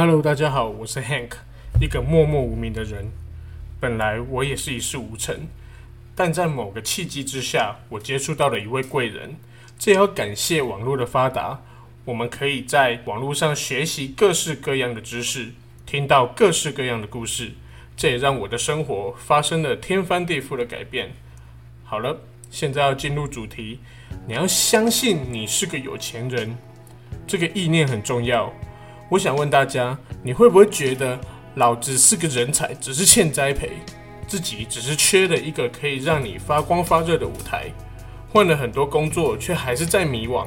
Hello，大家好，我是 Hank，一个默默无名的人。本来我也是一事无成，但在某个契机之下，我接触到了一位贵人。这也要感谢网络的发达，我们可以在网络上学习各式各样的知识，听到各式各样的故事。这也让我的生活发生了天翻地覆的改变。好了，现在要进入主题。你要相信你是个有钱人，这个意念很重要。我想问大家，你会不会觉得老子是个人才，只是欠栽培，自己只是缺了一个可以让你发光发热的舞台？换了很多工作，却还是在迷惘。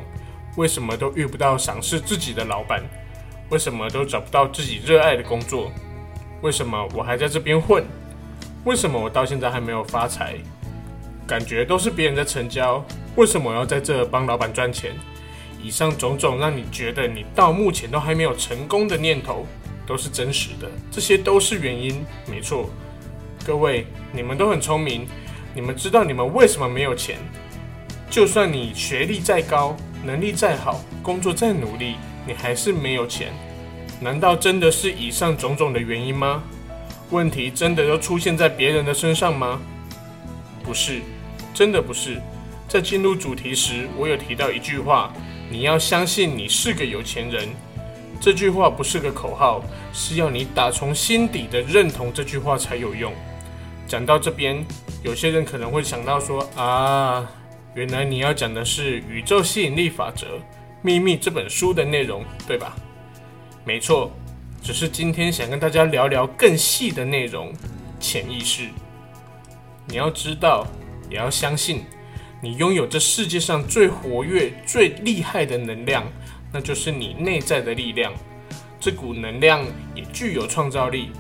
为什么都遇不到赏识自己的老板？为什么都找不到自己热爱的工作？为什么我还在这边混？为什么我到现在还没有发财？感觉都是别人在成交，为什么要在这帮老板赚钱？以上种种让你觉得你到目前都还没有成功的念头，都是真实的。这些都是原因，没错。各位，你们都很聪明，你们知道你们为什么没有钱？就算你学历再高，能力再好，工作再努力，你还是没有钱。难道真的是以上种种的原因吗？问题真的都出现在别人的身上吗？不是，真的不是。在进入主题时，我有提到一句话：你要相信你是个有钱人。这句话不是个口号，是要你打从心底的认同这句话才有用。讲到这边，有些人可能会想到说啊。原来你要讲的是宇宙吸引力法则、秘密这本书的内容，对吧？没错，只是今天想跟大家聊聊更细的内容——潜意识。你要知道，也要相信，你拥有这世界上最活跃、最厉害的能量，那就是你内在的力量。这股能量也具有创造力。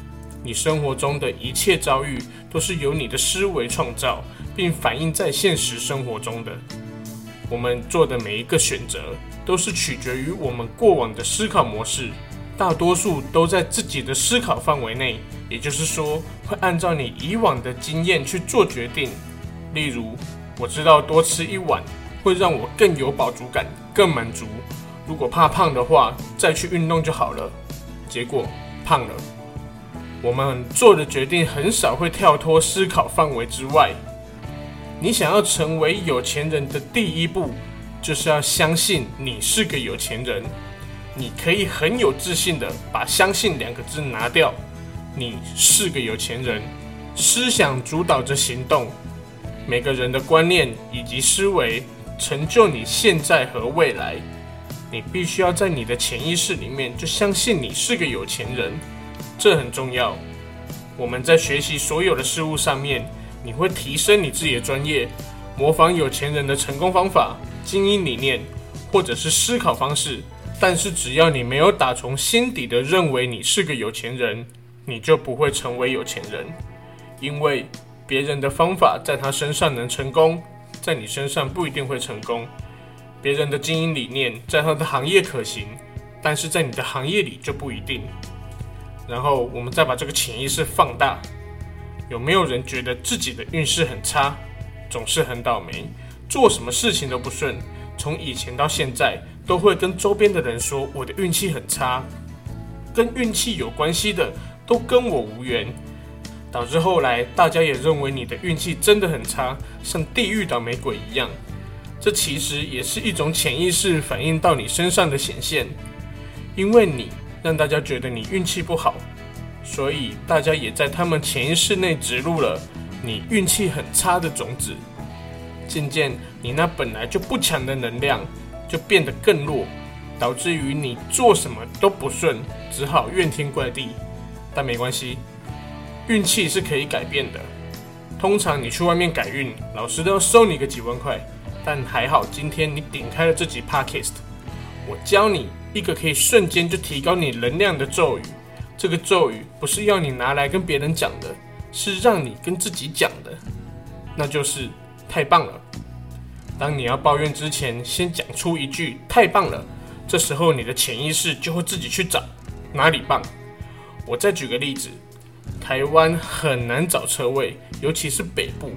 你生活中的一切遭遇，都是由你的思维创造。并反映在现实生活中的我们做的每一个选择，都是取决于我们过往的思考模式，大多数都在自己的思考范围内，也就是说，会按照你以往的经验去做决定。例如，我知道多吃一碗会让我更有饱足感、更满足，如果怕胖的话，再去运动就好了。结果胖了。我们做的决定很少会跳脱思考范围之外。你想要成为有钱人的第一步，就是要相信你是个有钱人。你可以很有自信的把“相信”两个字拿掉。你是个有钱人，思想主导着行动。每个人的观念以及思维成就你现在和未来。你必须要在你的潜意识里面就相信你是个有钱人，这很重要。我们在学习所有的事物上面。你会提升你自己的专业，模仿有钱人的成功方法、经营理念，或者是思考方式。但是只要你没有打从心底的认为你是个有钱人，你就不会成为有钱人。因为别人的方法在他身上能成功，在你身上不一定会成功。别人的经营理念在他的行业可行，但是在你的行业里就不一定。然后我们再把这个潜意识放大。有没有人觉得自己的运势很差，总是很倒霉，做什么事情都不顺？从以前到现在，都会跟周边的人说我的运气很差，跟运气有关系的都跟我无缘，导致后来大家也认为你的运气真的很差，像地狱倒霉鬼一样。这其实也是一种潜意识反映到你身上的显现，因为你让大家觉得你运气不好。所以大家也在他们潜意识内植入了你运气很差的种子，渐渐你那本来就不强的能量就变得更弱，导致于你做什么都不顺，只好怨天怪地。但没关系，运气是可以改变的。通常你去外面改运，老师都要收你个几万块，但还好今天你点开了这集 podcast，我教你一个可以瞬间就提高你能量的咒语。这个咒语不是要你拿来跟别人讲的，是让你跟自己讲的，那就是太棒了。当你要抱怨之前，先讲出一句太棒了，这时候你的潜意识就会自己去找哪里棒。我再举个例子，台湾很难找车位，尤其是北部，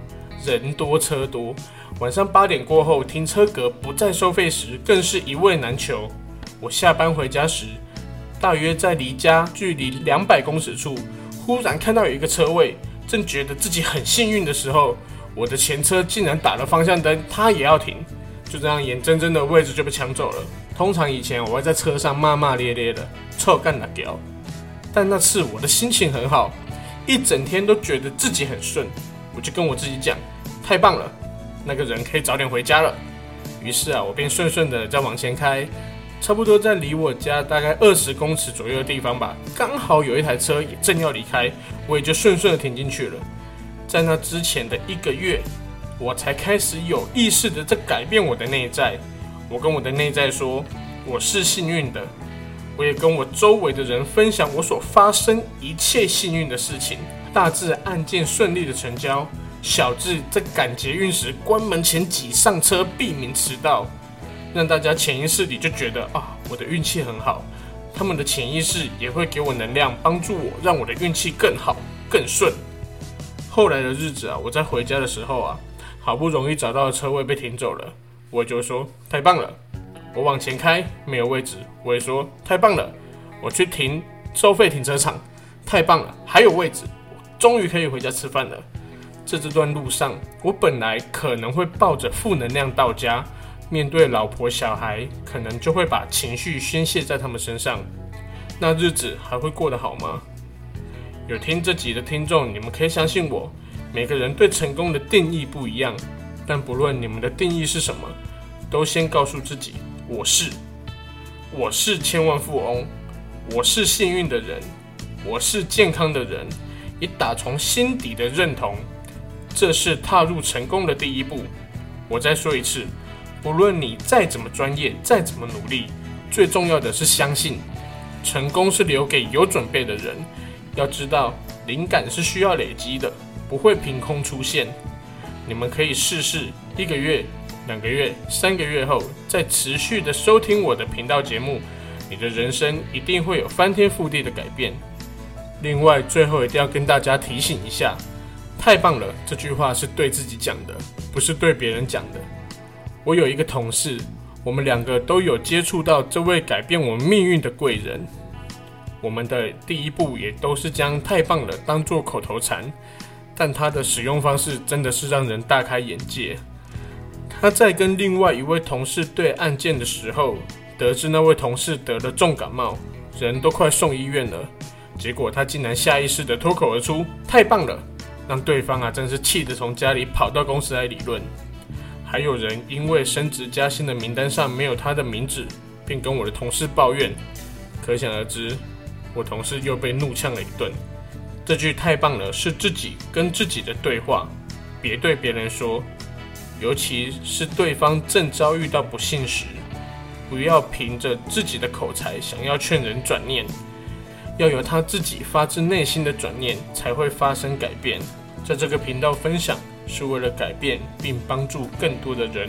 人多车多，晚上八点过后停车格不再收费时，更是一位难求。我下班回家时。大约在离家距离两百公尺处，忽然看到有一个车位，正觉得自己很幸运的时候，我的前车竟然打了方向灯，他也要停，就这样眼睁睁的位置就被抢走了。通常以前我会在车上骂骂咧咧的，臭干哪屌，但那次我的心情很好，一整天都觉得自己很顺，我就跟我自己讲，太棒了，那个人可以早点回家了。于是啊，我便顺顺的再往前开，差不多在离我家大概二十公尺左右的地方吧，刚好有一台车也正要离开，我也就顺顺的停进去了。在那之前的一个月，我才开始有意识的在改变我的内在。我跟我的内在说，我是幸运的。我也跟我周围的人分享我所发生一切幸运的事情，大致案件顺利的成交。小智在赶捷运时关门前挤上车，避免迟到，让大家潜意识里就觉得啊，我的运气很好。他们的潜意识也会给我能量，帮助我，让我的运气更好、更顺。后来的日子啊，我在回家的时候啊，好不容易找到车位被停走了，我就说太棒了。我往前开，没有位置，我也说太棒了。我去停收费停车场，太棒了，还有位置，终于可以回家吃饭了。在这段路上，我本来可能会抱着负能量到家，面对老婆小孩，可能就会把情绪宣泄在他们身上。那日子还会过得好吗？有听这集的听众，你们可以相信我，每个人对成功的定义不一样，但不论你们的定义是什么，都先告诉自己：我是，我是千万富翁，我是幸运的人，我是健康的人，以打从心底的认同。这是踏入成功的第一步。我再说一次，不论你再怎么专业，再怎么努力，最重要的是相信，成功是留给有准备的人。要知道，灵感是需要累积的，不会凭空出现。你们可以试试一个月、两个月、三个月后，再持续的收听我的频道节目，你的人生一定会有翻天覆地的改变。另外，最后一定要跟大家提醒一下。太棒了！这句话是对自己讲的，不是对别人讲的。我有一个同事，我们两个都有接触到这位改变我们命运的贵人。我们的第一步也都是将“太棒了”当做口头禅，但他的使用方式真的是让人大开眼界。他在跟另外一位同事对案件的时候，得知那位同事得了重感冒，人都快送医院了，结果他竟然下意识的脱口而出：“太棒了！”让对方啊，真是气得从家里跑到公司来理论。还有人因为升职加薪的名单上没有他的名字，并跟我的同事抱怨。可想而知，我同事又被怒呛了一顿。这句太棒了，是自己跟自己的对话，别对别人说。尤其是对方正遭遇到不幸时，不要凭着自己的口才想要劝人转念。要有他自己发自内心的转念，才会发生改变。在这个频道分享，是为了改变并帮助更多的人。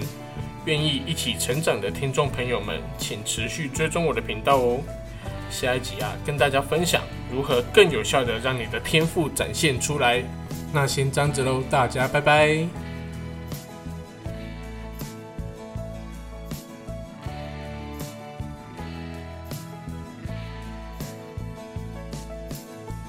愿意一起成长的听众朋友们，请持续追踪我的频道哦。下一集啊，跟大家分享如何更有效的让你的天赋展现出来。那先这样子喽，大家拜拜。